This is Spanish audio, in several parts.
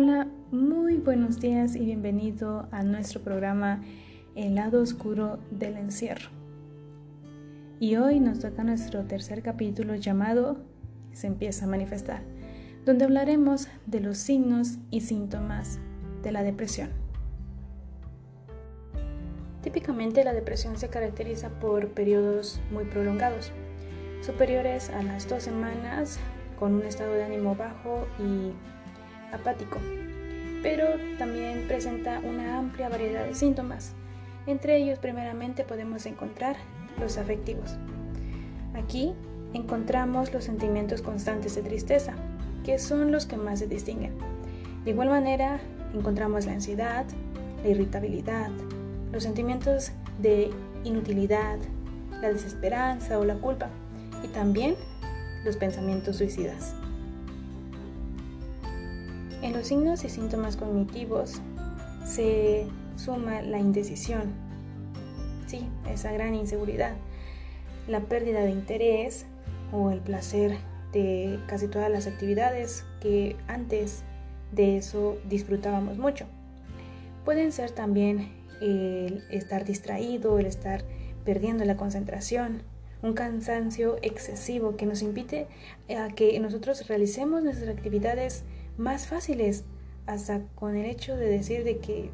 Hola, muy buenos días y bienvenido a nuestro programa El lado oscuro del encierro. Y hoy nos toca nuestro tercer capítulo llamado Se empieza a manifestar, donde hablaremos de los signos y síntomas de la depresión. Típicamente la depresión se caracteriza por periodos muy prolongados, superiores a las dos semanas, con un estado de ánimo bajo y apático, pero también presenta una amplia variedad de síntomas. Entre ellos, primeramente, podemos encontrar los afectivos. Aquí encontramos los sentimientos constantes de tristeza, que son los que más se distinguen. De igual manera, encontramos la ansiedad, la irritabilidad, los sentimientos de inutilidad, la desesperanza o la culpa, y también los pensamientos suicidas. En los signos y síntomas cognitivos se suma la indecisión, sí, esa gran inseguridad, la pérdida de interés o el placer de casi todas las actividades que antes de eso disfrutábamos mucho. Pueden ser también el estar distraído, el estar perdiendo la concentración, un cansancio excesivo que nos impide a que nosotros realicemos nuestras actividades más fáciles, hasta con el hecho de decir de que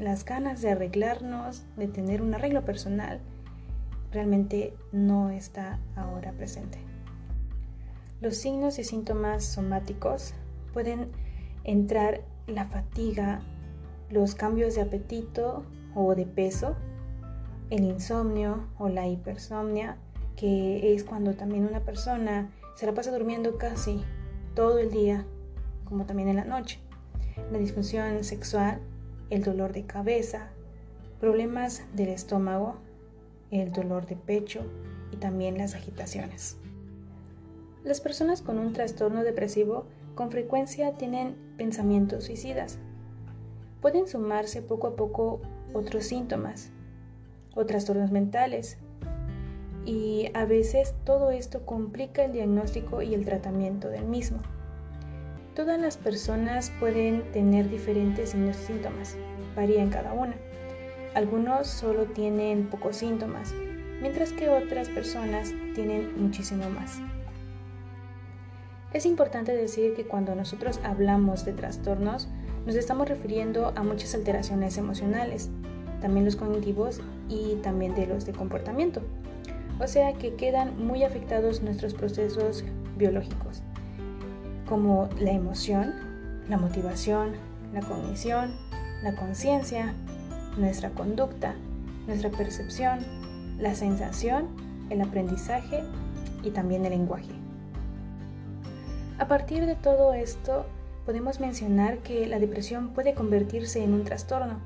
las ganas de arreglarnos, de tener un arreglo personal, realmente no está ahora presente. Los signos y síntomas somáticos pueden entrar la fatiga, los cambios de apetito o de peso, el insomnio o la hipersomnia, que es cuando también una persona se la pasa durmiendo casi todo el día como también en la noche. La disfunción sexual, el dolor de cabeza, problemas del estómago, el dolor de pecho y también las agitaciones. Las personas con un trastorno depresivo con frecuencia tienen pensamientos suicidas. Pueden sumarse poco a poco otros síntomas o trastornos mentales y a veces todo esto complica el diagnóstico y el tratamiento del mismo. Todas las personas pueden tener diferentes signos y síntomas, varían cada una. Algunos solo tienen pocos síntomas, mientras que otras personas tienen muchísimo más. Es importante decir que cuando nosotros hablamos de trastornos, nos estamos refiriendo a muchas alteraciones emocionales, también los cognitivos y también de los de comportamiento. O sea que quedan muy afectados nuestros procesos biológicos como la emoción, la motivación, la cognición, la conciencia, nuestra conducta, nuestra percepción, la sensación, el aprendizaje y también el lenguaje. A partir de todo esto, podemos mencionar que la depresión puede convertirse en un trastorno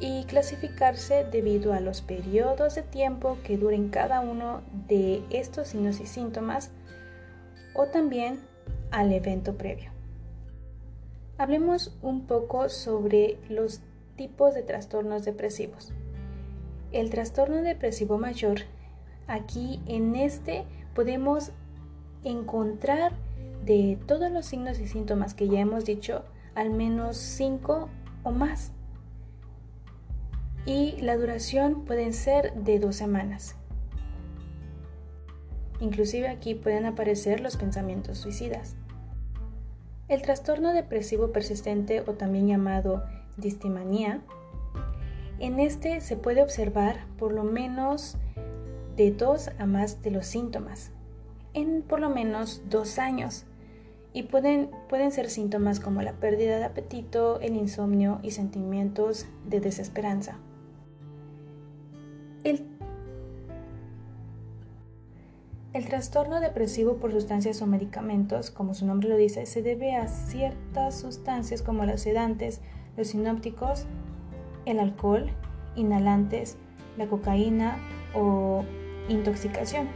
y clasificarse debido a los periodos de tiempo que duren cada uno de estos signos y síntomas o también al evento previo. Hablemos un poco sobre los tipos de trastornos depresivos. El trastorno depresivo mayor, aquí en este podemos encontrar de todos los signos y síntomas que ya hemos dicho, al menos 5 o más. Y la duración pueden ser de dos semanas. Inclusive aquí pueden aparecer los pensamientos suicidas. El trastorno depresivo persistente o también llamado distimanía, en este se puede observar por lo menos de dos a más de los síntomas, en por lo menos dos años, y pueden, pueden ser síntomas como la pérdida de apetito, el insomnio y sentimientos de desesperanza. El trastorno depresivo por sustancias o medicamentos, como su nombre lo dice, se debe a ciertas sustancias como los sedantes, los sinópticos, el alcohol, inhalantes, la cocaína o intoxicación,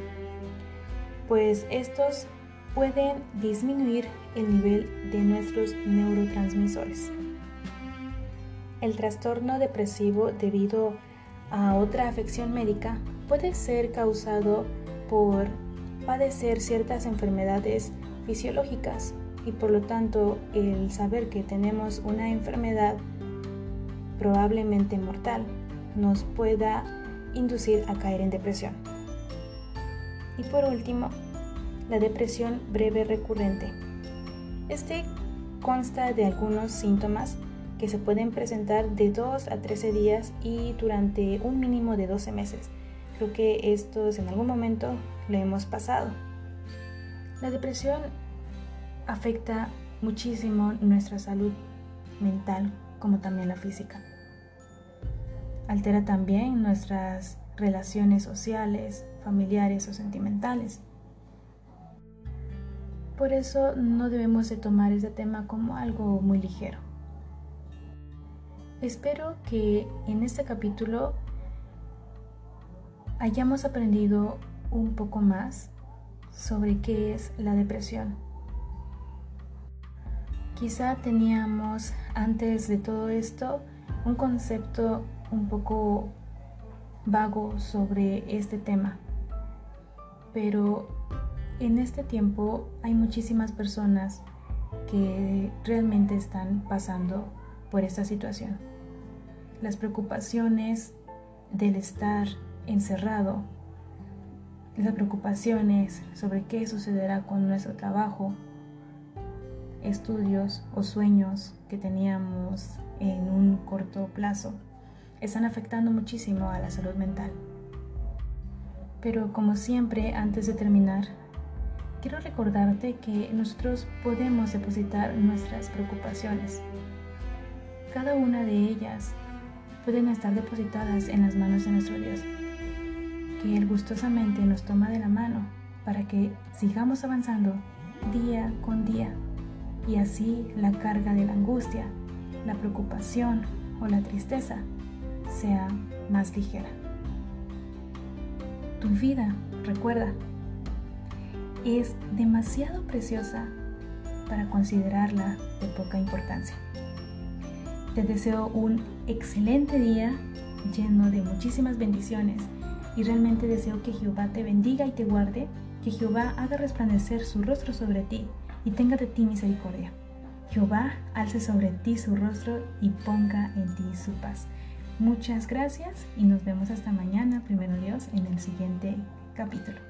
pues estos pueden disminuir el nivel de nuestros neurotransmisores. El trastorno depresivo debido a otra afección médica puede ser causado por padecer ciertas enfermedades fisiológicas y por lo tanto el saber que tenemos una enfermedad probablemente mortal nos pueda inducir a caer en depresión. Y por último, la depresión breve recurrente. Este consta de algunos síntomas que se pueden presentar de 2 a 13 días y durante un mínimo de 12 meses. Creo que estos en algún momento lo hemos pasado. La depresión afecta muchísimo nuestra salud mental como también la física. Altera también nuestras relaciones sociales, familiares o sentimentales. Por eso no debemos de tomar este tema como algo muy ligero. Espero que en este capítulo hayamos aprendido un poco más sobre qué es la depresión. Quizá teníamos antes de todo esto un concepto un poco vago sobre este tema, pero en este tiempo hay muchísimas personas que realmente están pasando por esta situación. Las preocupaciones del estar encerrado, las preocupaciones sobre qué sucederá con nuestro trabajo, estudios o sueños que teníamos en un corto plazo, están afectando muchísimo a la salud mental. Pero como siempre, antes de terminar, quiero recordarte que nosotros podemos depositar nuestras preocupaciones. Cada una de ellas pueden estar depositadas en las manos de nuestro Dios que Él gustosamente nos toma de la mano para que sigamos avanzando día con día y así la carga de la angustia, la preocupación o la tristeza sea más ligera. Tu vida, recuerda, es demasiado preciosa para considerarla de poca importancia. Te deseo un excelente día lleno de muchísimas bendiciones y realmente deseo que Jehová te bendiga y te guarde, que Jehová haga resplandecer su rostro sobre ti y tenga de ti misericordia. Jehová alce sobre ti su rostro y ponga en ti su paz. Muchas gracias y nos vemos hasta mañana, primero Dios, en el siguiente capítulo.